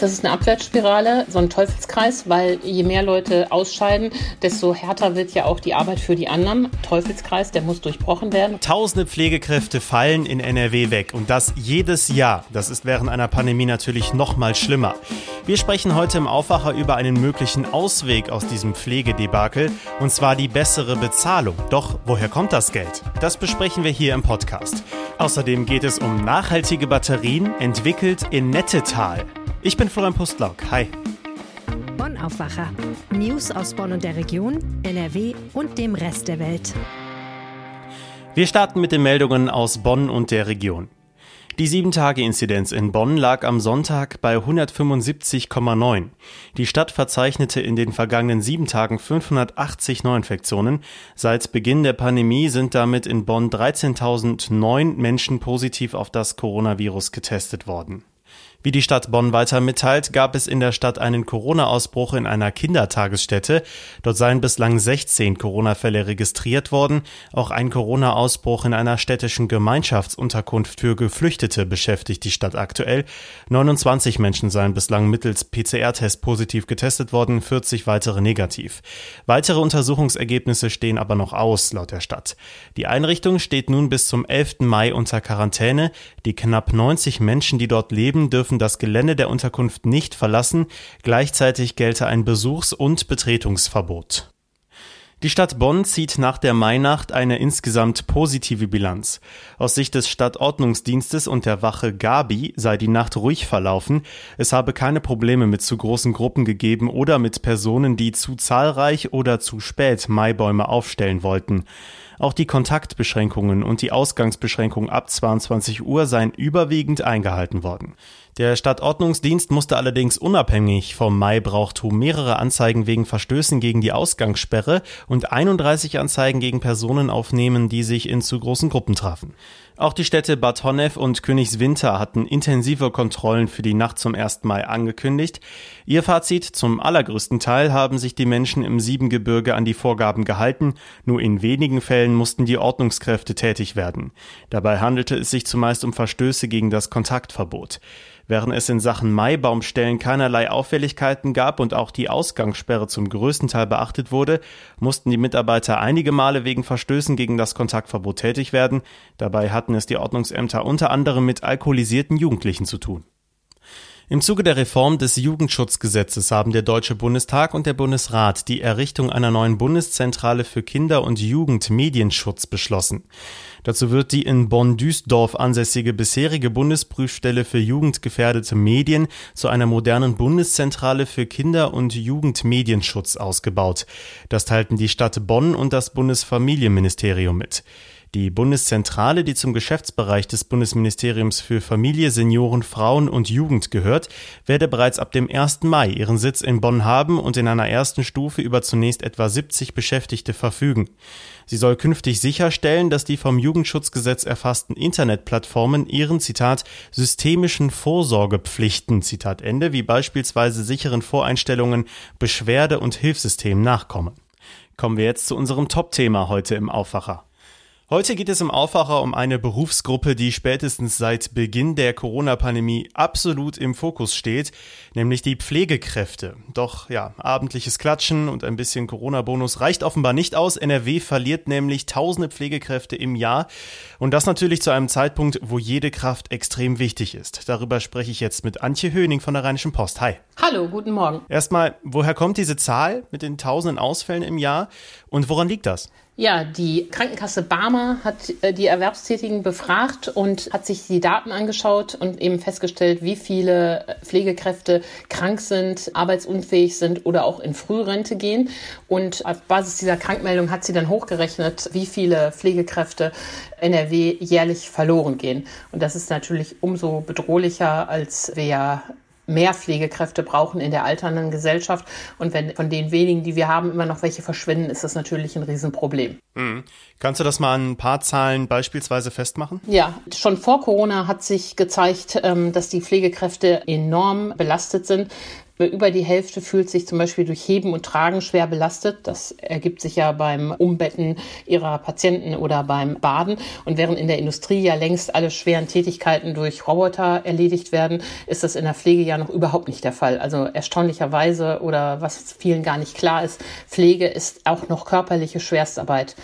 Das ist eine Abwärtsspirale, so ein Teufelskreis, weil je mehr Leute ausscheiden, desto härter wird ja auch die Arbeit für die anderen. Teufelskreis, der muss durchbrochen werden. Tausende Pflegekräfte fallen in NRW weg und das jedes Jahr. Das ist während einer Pandemie natürlich noch mal schlimmer. Wir sprechen heute im Aufwacher über einen möglichen Ausweg aus diesem Pflegedebakel und zwar die bessere Bezahlung. Doch woher kommt das Geld? Das besprechen wir hier im Podcast. Außerdem geht es um nachhaltige Batterien, entwickelt in Nettetal. Ich bin Florian Pustlauk. Hi. Bonn Aufwacher. News aus Bonn und der Region, NRW und dem Rest der Welt. Wir starten mit den Meldungen aus Bonn und der Region. Die 7-Tage-Inzidenz in Bonn lag am Sonntag bei 175,9. Die Stadt verzeichnete in den vergangenen sieben Tagen 580 Neuinfektionen. Seit Beginn der Pandemie sind damit in Bonn 13.009 Menschen positiv auf das Coronavirus getestet worden. Wie die Stadt Bonn weiter mitteilt, gab es in der Stadt einen Corona-Ausbruch in einer Kindertagesstätte. Dort seien bislang 16 Corona-Fälle registriert worden. Auch ein Corona-Ausbruch in einer städtischen Gemeinschaftsunterkunft für Geflüchtete beschäftigt die Stadt aktuell. 29 Menschen seien bislang mittels PCR-Test positiv getestet worden, 40 weitere negativ. Weitere Untersuchungsergebnisse stehen aber noch aus, laut der Stadt. Die Einrichtung steht nun bis zum 11. Mai unter Quarantäne. Die knapp 90 Menschen, die dort leben, dürfen dürfen das Gelände der Unterkunft nicht verlassen, gleichzeitig gelte ein Besuchs- und Betretungsverbot. Die Stadt Bonn zieht nach der Mainacht eine insgesamt positive Bilanz. Aus Sicht des Stadtordnungsdienstes und der Wache Gabi sei die Nacht ruhig verlaufen. Es habe keine Probleme mit zu großen Gruppen gegeben oder mit Personen, die zu zahlreich oder zu spät Maibäume aufstellen wollten. Auch die Kontaktbeschränkungen und die Ausgangsbeschränkungen ab 22 Uhr seien überwiegend eingehalten worden. Der Stadtordnungsdienst musste allerdings unabhängig vom Maibrauchtum mehrere Anzeigen wegen Verstößen gegen die Ausgangssperre und 31 Anzeigen gegen Personen aufnehmen, die sich in zu großen Gruppen trafen. Auch die Städte Bad Honnef und Königswinter hatten intensive Kontrollen für die Nacht zum 1. Mai angekündigt. Ihr Fazit, zum allergrößten Teil haben sich die Menschen im Siebengebirge an die Vorgaben gehalten, nur in wenigen Fällen mussten die Ordnungskräfte tätig werden. Dabei handelte es sich zumeist um Verstöße gegen das Kontaktverbot. Während es in Sachen Maibaumstellen keinerlei Auffälligkeiten gab und auch die Ausgangssperre zum größten Teil beachtet wurde, mussten die Mitarbeiter einige Male wegen Verstößen gegen das Kontaktverbot tätig werden. Dabei hatten es die Ordnungsämter unter anderem mit alkoholisierten Jugendlichen zu tun. Im Zuge der Reform des Jugendschutzgesetzes haben der Deutsche Bundestag und der Bundesrat die Errichtung einer neuen Bundeszentrale für Kinder- und Jugendmedienschutz beschlossen. Dazu wird die in Bonn-Duisdorf ansässige bisherige Bundesprüfstelle für jugendgefährdete Medien zu einer modernen Bundeszentrale für Kinder- und Jugendmedienschutz ausgebaut. Das teilten die Stadt Bonn und das Bundesfamilienministerium mit. Die Bundeszentrale, die zum Geschäftsbereich des Bundesministeriums für Familie, Senioren, Frauen und Jugend gehört, werde bereits ab dem 1. Mai ihren Sitz in Bonn haben und in einer ersten Stufe über zunächst etwa 70 Beschäftigte verfügen. Sie soll künftig sicherstellen, dass die vom Jugendschutzgesetz erfassten Internetplattformen ihren Zitat systemischen Vorsorgepflichten Zitat Ende wie beispielsweise sicheren Voreinstellungen, Beschwerde- und Hilfssystemen nachkommen. Kommen wir jetzt zu unserem Top-Thema heute im Aufwacher. Heute geht es im Aufwacher um eine Berufsgruppe, die spätestens seit Beginn der Corona-Pandemie absolut im Fokus steht, nämlich die Pflegekräfte. Doch ja, abendliches Klatschen und ein bisschen Corona-Bonus reicht offenbar nicht aus. NRW verliert nämlich tausende Pflegekräfte im Jahr und das natürlich zu einem Zeitpunkt, wo jede Kraft extrem wichtig ist. Darüber spreche ich jetzt mit Antje Höning von der Rheinischen Post. Hi. Hallo, guten Morgen. Erstmal, woher kommt diese Zahl mit den tausenden Ausfällen im Jahr und woran liegt das? Ja, die Krankenkasse Barmer hat äh, die Erwerbstätigen befragt und hat sich die Daten angeschaut und eben festgestellt, wie viele äh, Pflegekräfte krank sind, arbeitsunfähig sind oder auch in Frührente gehen. Und auf Basis dieser Krankmeldung hat sie dann hochgerechnet, wie viele Pflegekräfte NRW jährlich verloren gehen. Und das ist natürlich umso bedrohlicher, als wir ja mehr Pflegekräfte brauchen in der alternden Gesellschaft. Und wenn von den wenigen, die wir haben, immer noch welche verschwinden, ist das natürlich ein Riesenproblem. Mhm. Kannst du das mal an ein paar Zahlen beispielsweise festmachen? Ja, schon vor Corona hat sich gezeigt, ähm, dass die Pflegekräfte enorm belastet sind. Über die Hälfte fühlt sich zum Beispiel durch Heben und Tragen schwer belastet. Das ergibt sich ja beim Umbetten ihrer Patienten oder beim Baden. Und während in der Industrie ja längst alle schweren Tätigkeiten durch Roboter erledigt werden, ist das in der Pflege ja noch überhaupt nicht der Fall. Also erstaunlicherweise oder was vielen gar nicht klar ist, Pflege ist auch noch körperliche Schwerstarbeit.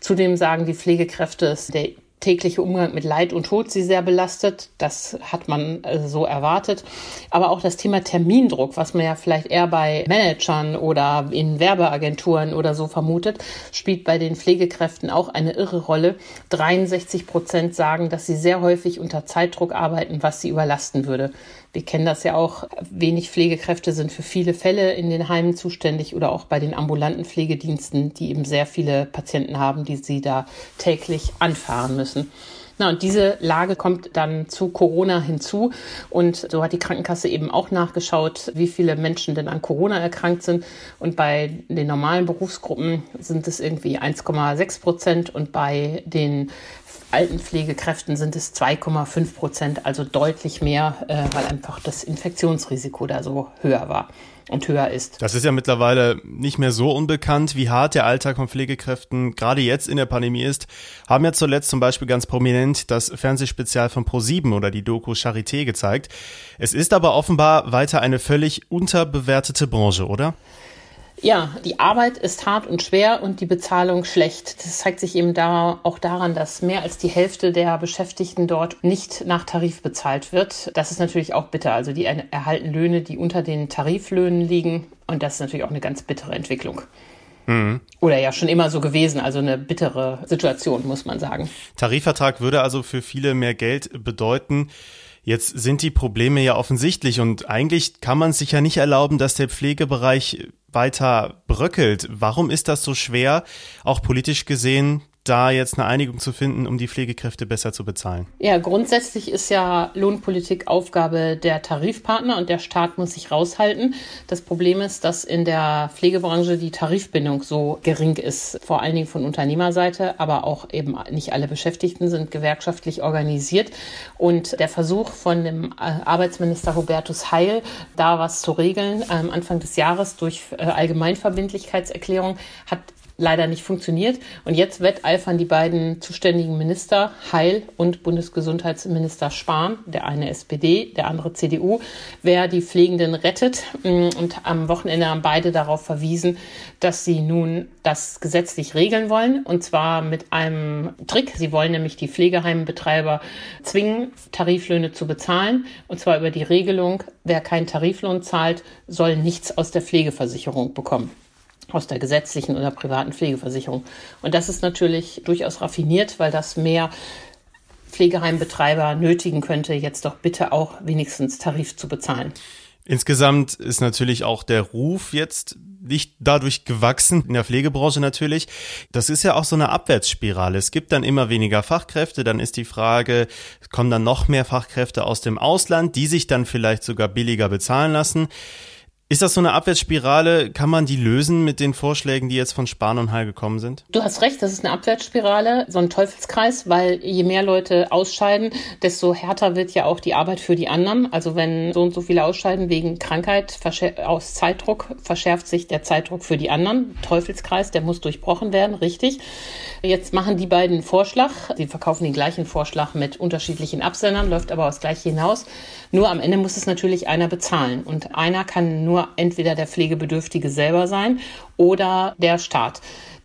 Zudem sagen die Pflegekräfte, der tägliche Umgang mit Leid und Tod sie sehr belastet. Das hat man äh, so erwartet. Aber auch das Thema Termindruck, was man ja vielleicht eher bei Managern oder in Werbeagenturen oder so vermutet, spielt bei den Pflegekräften auch eine irre Rolle. 63 Prozent sagen, dass sie sehr häufig unter Zeitdruck arbeiten, was sie überlasten würde. Wir kennen das ja auch. Wenig Pflegekräfte sind für viele Fälle in den Heimen zuständig oder auch bei den ambulanten Pflegediensten, die eben sehr viele Patienten haben, die sie da täglich anfahren müssen. Na, und diese Lage kommt dann zu Corona hinzu. Und so hat die Krankenkasse eben auch nachgeschaut, wie viele Menschen denn an Corona erkrankt sind. Und bei den normalen Berufsgruppen sind es irgendwie 1,6 Prozent und bei den Altenpflegekräften sind es 2,5 Prozent, also deutlich mehr, äh, weil einfach das Infektionsrisiko da so höher war und höher ist. Das ist ja mittlerweile nicht mehr so unbekannt, wie hart der Alltag von Pflegekräften gerade jetzt in der Pandemie ist. Haben ja zuletzt zum Beispiel ganz prominent das Fernsehspezial von Pro7 oder die Doku Charité gezeigt. Es ist aber offenbar weiter eine völlig unterbewertete Branche, oder? Ja, die Arbeit ist hart und schwer und die Bezahlung schlecht. Das zeigt sich eben da auch daran, dass mehr als die Hälfte der Beschäftigten dort nicht nach Tarif bezahlt wird. Das ist natürlich auch bitter. Also die erhalten Löhne, die unter den Tariflöhnen liegen. Und das ist natürlich auch eine ganz bittere Entwicklung. Mhm. Oder ja schon immer so gewesen, also eine bittere Situation, muss man sagen. Tarifvertrag würde also für viele mehr Geld bedeuten. Jetzt sind die Probleme ja offensichtlich und eigentlich kann man sich ja nicht erlauben, dass der Pflegebereich weiter bröckelt. Warum ist das so schwer, auch politisch gesehen, da jetzt eine Einigung zu finden, um die Pflegekräfte besser zu bezahlen? Ja, grundsätzlich ist ja Lohnpolitik Aufgabe der Tarifpartner und der Staat muss sich raushalten. Das Problem ist, dass in der Pflegebranche die Tarifbindung so gering ist, vor allen Dingen von Unternehmerseite, aber auch eben nicht alle Beschäftigten sind gewerkschaftlich organisiert. Und der Versuch von dem äh, Arbeitsminister Hubertus Heil, da was zu regeln, ähm, Anfang des Jahres durch äh, Allgemeinverbindlichkeitserklärung, hat leider nicht funktioniert. Und jetzt wetteifern die beiden zuständigen Minister, Heil und Bundesgesundheitsminister Spahn, der eine SPD, der andere CDU, wer die Pflegenden rettet. Und am Wochenende haben beide darauf verwiesen, dass sie nun das gesetzlich regeln wollen. Und zwar mit einem Trick. Sie wollen nämlich die Pflegeheimbetreiber zwingen, Tariflöhne zu bezahlen. Und zwar über die Regelung, wer keinen Tariflohn zahlt, soll nichts aus der Pflegeversicherung bekommen aus der gesetzlichen oder privaten Pflegeversicherung. Und das ist natürlich durchaus raffiniert, weil das mehr Pflegeheimbetreiber nötigen könnte, jetzt doch bitte auch wenigstens Tarif zu bezahlen. Insgesamt ist natürlich auch der Ruf jetzt nicht dadurch gewachsen, in der Pflegebranche natürlich. Das ist ja auch so eine Abwärtsspirale. Es gibt dann immer weniger Fachkräfte, dann ist die Frage, kommen dann noch mehr Fachkräfte aus dem Ausland, die sich dann vielleicht sogar billiger bezahlen lassen. Ist das so eine Abwärtsspirale? Kann man die lösen mit den Vorschlägen, die jetzt von Spahn und Heil gekommen sind? Du hast recht, das ist eine Abwärtsspirale, so ein Teufelskreis, weil je mehr Leute ausscheiden, desto härter wird ja auch die Arbeit für die anderen. Also wenn so und so viele ausscheiden wegen Krankheit, aus Zeitdruck, verschärft sich der Zeitdruck für die anderen. Teufelskreis, der muss durchbrochen werden, richtig. Jetzt machen die beiden einen Vorschlag. Sie verkaufen den gleichen Vorschlag mit unterschiedlichen Absendern, läuft aber aufs Gleiche hinaus. Nur am Ende muss es natürlich einer bezahlen. Und einer kann nur entweder der Pflegebedürftige selber sein oder der Staat.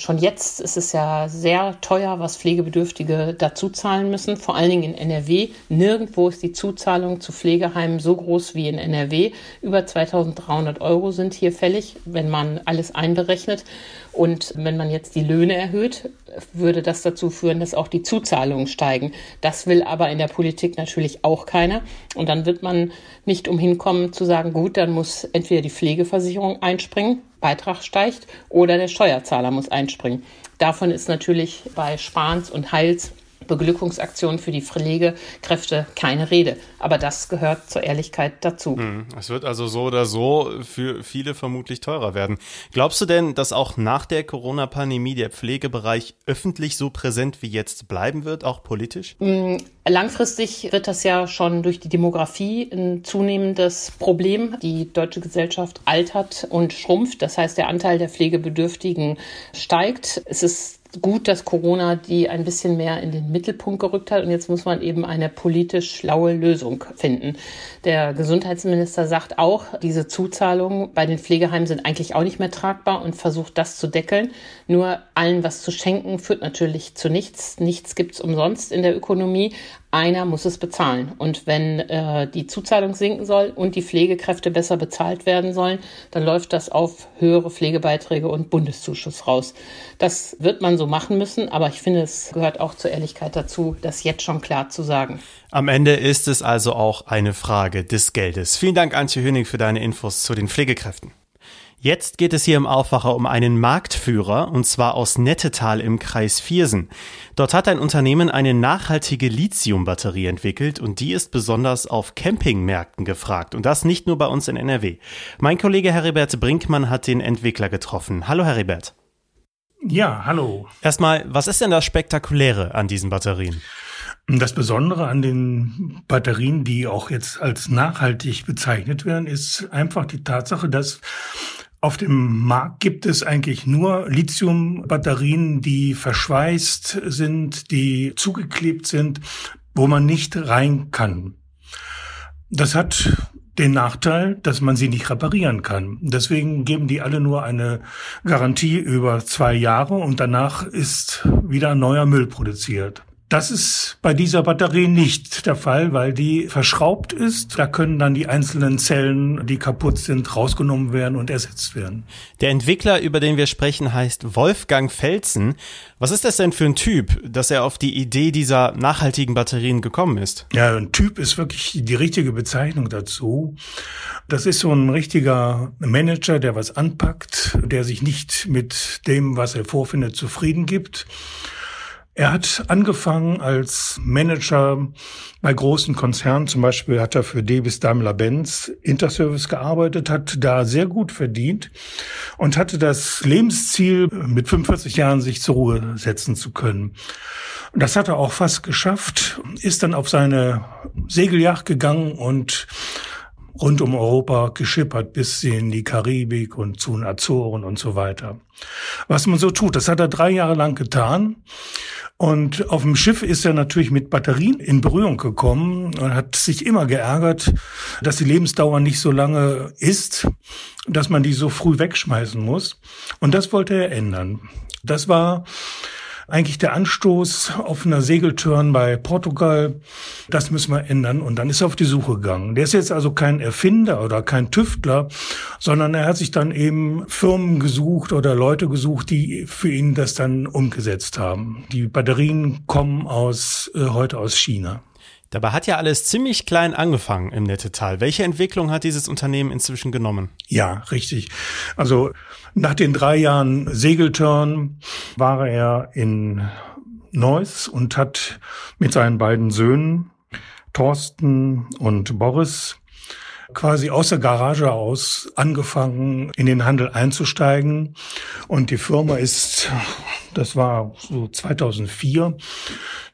Schon jetzt ist es ja sehr teuer, was Pflegebedürftige dazu zahlen müssen, vor allen Dingen in NRW. Nirgendwo ist die Zuzahlung zu Pflegeheimen so groß wie in NRW. Über 2300 Euro sind hier fällig, wenn man alles einberechnet. Und wenn man jetzt die Löhne erhöht, würde das dazu führen, dass auch die Zuzahlungen steigen. Das will aber in der Politik natürlich auch keiner. Und dann wird man nicht umhin kommen zu sagen, gut, dann muss entweder die Pflegeversicherung einspringen Beitrag steigt oder der Steuerzahler muss einspringen. Davon ist natürlich bei Spahns und Heils Beglückungsaktion für die Pflegekräfte keine Rede. Aber das gehört zur Ehrlichkeit dazu. Hm, es wird also so oder so für viele vermutlich teurer werden. Glaubst du denn, dass auch nach der Corona-Pandemie der Pflegebereich öffentlich so präsent wie jetzt bleiben wird, auch politisch? Hm, langfristig wird das ja schon durch die Demografie ein zunehmendes Problem. Die deutsche Gesellschaft altert und schrumpft. Das heißt, der Anteil der Pflegebedürftigen steigt. Es ist gut, dass Corona die ein bisschen mehr in den Mittelpunkt gerückt hat und jetzt muss man eben eine politisch schlaue Lösung finden. Der Gesundheitsminister sagt auch, diese Zuzahlungen bei den Pflegeheimen sind eigentlich auch nicht mehr tragbar und versucht das zu deckeln. Nur allen was zu schenken führt natürlich zu nichts. Nichts gibt's umsonst in der Ökonomie einer muss es bezahlen. Und wenn äh, die Zuzahlung sinken soll und die Pflegekräfte besser bezahlt werden sollen, dann läuft das auf höhere Pflegebeiträge und Bundeszuschuss raus. Das wird man so machen müssen, aber ich finde, es gehört auch zur Ehrlichkeit dazu, das jetzt schon klar zu sagen. Am Ende ist es also auch eine Frage des Geldes. Vielen Dank, Antje Höning, für deine Infos zu den Pflegekräften. Jetzt geht es hier im Aufwacher um einen Marktführer, und zwar aus Nettetal im Kreis Viersen. Dort hat ein Unternehmen eine nachhaltige Lithiumbatterie entwickelt und die ist besonders auf Campingmärkten gefragt. Und das nicht nur bei uns in NRW. Mein Kollege Heribert Brinkmann hat den Entwickler getroffen. Hallo Heribert. Ja, hallo. Erstmal, was ist denn das Spektakuläre an diesen Batterien? Das Besondere an den Batterien, die auch jetzt als nachhaltig bezeichnet werden, ist einfach die Tatsache, dass auf dem Markt gibt es eigentlich nur Lithium-Batterien, die verschweißt sind, die zugeklebt sind, wo man nicht rein kann. Das hat den Nachteil, dass man sie nicht reparieren kann. Deswegen geben die alle nur eine Garantie über zwei Jahre und danach ist wieder neuer Müll produziert. Das ist bei dieser Batterie nicht der Fall, weil die verschraubt ist. Da können dann die einzelnen Zellen, die kaputt sind, rausgenommen werden und ersetzt werden. Der Entwickler, über den wir sprechen, heißt Wolfgang Felsen. Was ist das denn für ein Typ, dass er auf die Idee dieser nachhaltigen Batterien gekommen ist? Ja, ein Typ ist wirklich die richtige Bezeichnung dazu. Das ist so ein richtiger Manager, der was anpackt, der sich nicht mit dem, was er vorfindet, zufrieden gibt er hat angefangen als Manager bei großen Konzernen, zum Beispiel hat er für Davis Daimler-Benz Interservice gearbeitet, hat da sehr gut verdient und hatte das Lebensziel, mit 45 Jahren sich zur Ruhe setzen zu können. Und das hat er auch fast geschafft, ist dann auf seine Segelyacht gegangen und rund um Europa geschippert bis in die Karibik und zu den Azoren und so weiter. Was man so tut, das hat er drei Jahre lang getan. Und auf dem Schiff ist er natürlich mit Batterien in Berührung gekommen und hat sich immer geärgert, dass die Lebensdauer nicht so lange ist, dass man die so früh wegschmeißen muss. Und das wollte er ändern. Das war eigentlich der Anstoß auf einer Segeltörn bei Portugal. Das müssen wir ändern. Und dann ist er auf die Suche gegangen. Der ist jetzt also kein Erfinder oder kein Tüftler, sondern er hat sich dann eben Firmen gesucht oder Leute gesucht, die für ihn das dann umgesetzt haben. Die Batterien kommen aus, äh, heute aus China. Dabei hat ja alles ziemlich klein angefangen im Nettetal. Welche Entwicklung hat dieses Unternehmen inzwischen genommen? Ja, richtig. Also nach den drei Jahren Segeltörn war er in Neuss und hat mit seinen beiden Söhnen Thorsten und Boris quasi aus der Garage aus angefangen, in den Handel einzusteigen. Und die Firma ist, das war so 2004,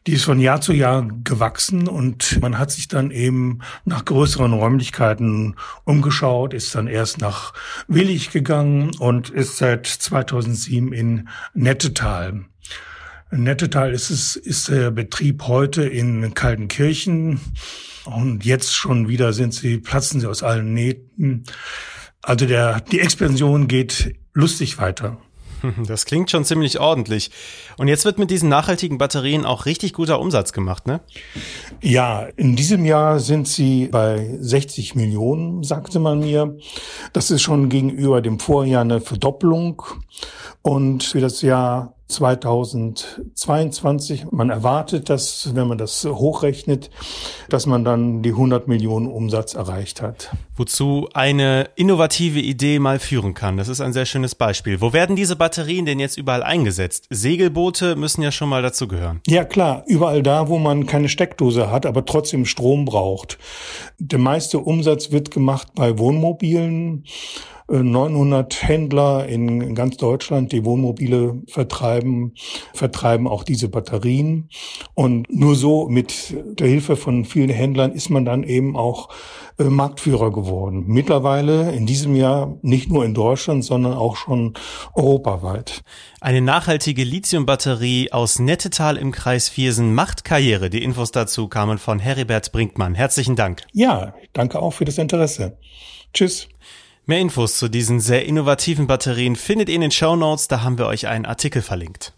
die ist von Jahr zu Jahr gewachsen und man hat sich dann eben nach größeren Räumlichkeiten umgeschaut, ist dann erst nach Willig gegangen und ist seit 2007 in Nettetal. Nettetal ist es, ist der Betrieb heute in Kaltenkirchen und jetzt schon wieder sind sie, platzen sie aus allen Nähten. Also der, die Expansion geht lustig weiter. Das klingt schon ziemlich ordentlich. Und jetzt wird mit diesen nachhaltigen Batterien auch richtig guter Umsatz gemacht, ne? Ja, in diesem Jahr sind sie bei 60 Millionen, sagte man mir. Das ist schon gegenüber dem Vorjahr eine Verdoppelung. Und für das Jahr 2022. Man erwartet, dass, wenn man das hochrechnet, dass man dann die 100 Millionen Umsatz erreicht hat. Wozu eine innovative Idee mal führen kann. Das ist ein sehr schönes Beispiel. Wo werden diese Batterien denn jetzt überall eingesetzt? Segelboote müssen ja schon mal dazu gehören. Ja klar, überall da, wo man keine Steckdose hat, aber trotzdem Strom braucht. Der meiste Umsatz wird gemacht bei Wohnmobilen 900 Händler in ganz Deutschland, die Wohnmobile vertreiben, vertreiben auch diese Batterien. Und nur so mit der Hilfe von vielen Händlern ist man dann eben auch äh, Marktführer geworden. Mittlerweile in diesem Jahr nicht nur in Deutschland, sondern auch schon europaweit. Eine nachhaltige Lithiumbatterie aus Nettetal im Kreis Viersen macht Karriere. Die Infos dazu kamen von Heribert Brinkmann. Herzlichen Dank. Ja, danke auch für das Interesse. Tschüss. Mehr Infos zu diesen sehr innovativen Batterien findet ihr in den Show Notes, da haben wir euch einen Artikel verlinkt.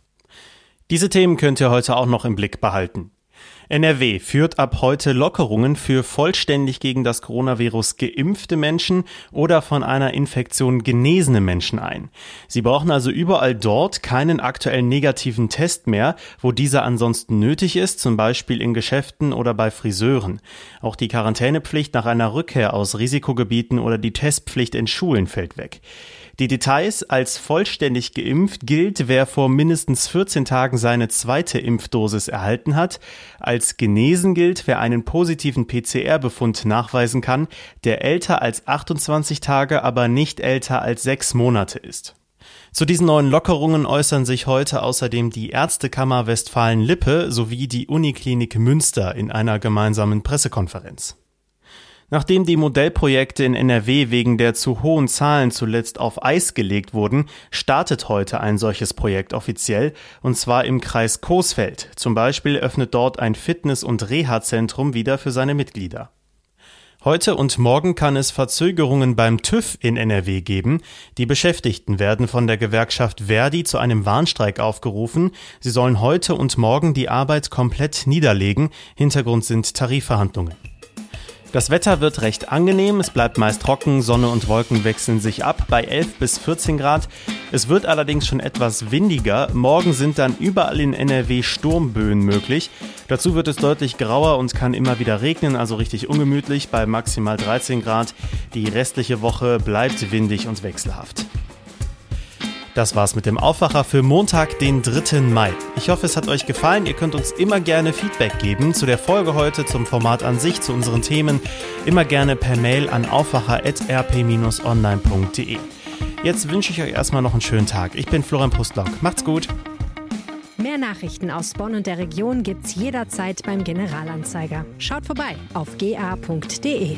Diese Themen könnt ihr heute auch noch im Blick behalten. NRW führt ab heute Lockerungen für vollständig gegen das Coronavirus geimpfte Menschen oder von einer Infektion genesene Menschen ein. Sie brauchen also überall dort keinen aktuellen negativen Test mehr, wo dieser ansonsten nötig ist, zum Beispiel in Geschäften oder bei Friseuren. Auch die Quarantänepflicht nach einer Rückkehr aus Risikogebieten oder die Testpflicht in Schulen fällt weg. Die Details als vollständig geimpft gilt, wer vor mindestens 14 Tagen seine zweite Impfdosis erhalten hat. Als genesen gilt, wer einen positiven PCR-Befund nachweisen kann, der älter als 28 Tage, aber nicht älter als sechs Monate ist. Zu diesen neuen Lockerungen äußern sich heute außerdem die Ärztekammer Westfalen-Lippe sowie die Uniklinik Münster in einer gemeinsamen Pressekonferenz. Nachdem die Modellprojekte in NRW wegen der zu hohen Zahlen zuletzt auf Eis gelegt wurden, startet heute ein solches Projekt offiziell, und zwar im Kreis Coesfeld. Zum Beispiel öffnet dort ein Fitness- und Reha-Zentrum wieder für seine Mitglieder. Heute und morgen kann es Verzögerungen beim TÜV in NRW geben. Die Beschäftigten werden von der Gewerkschaft Verdi zu einem Warnstreik aufgerufen. Sie sollen heute und morgen die Arbeit komplett niederlegen. Hintergrund sind Tarifverhandlungen. Das Wetter wird recht angenehm, es bleibt meist trocken, Sonne und Wolken wechseln sich ab bei 11 bis 14 Grad. Es wird allerdings schon etwas windiger. Morgen sind dann überall in NRW Sturmböen möglich. Dazu wird es deutlich grauer und kann immer wieder regnen, also richtig ungemütlich bei maximal 13 Grad. Die restliche Woche bleibt windig und wechselhaft. Das war's mit dem Aufwacher für Montag, den 3. Mai. Ich hoffe, es hat euch gefallen. Ihr könnt uns immer gerne Feedback geben zu der Folge heute, zum Format an sich, zu unseren Themen. Immer gerne per Mail an aufwacher.rp-online.de. Jetzt wünsche ich euch erstmal noch einen schönen Tag. Ich bin Florian Pustlock. Macht's gut. Mehr Nachrichten aus Bonn und der Region gibt's jederzeit beim Generalanzeiger. Schaut vorbei auf ga.de.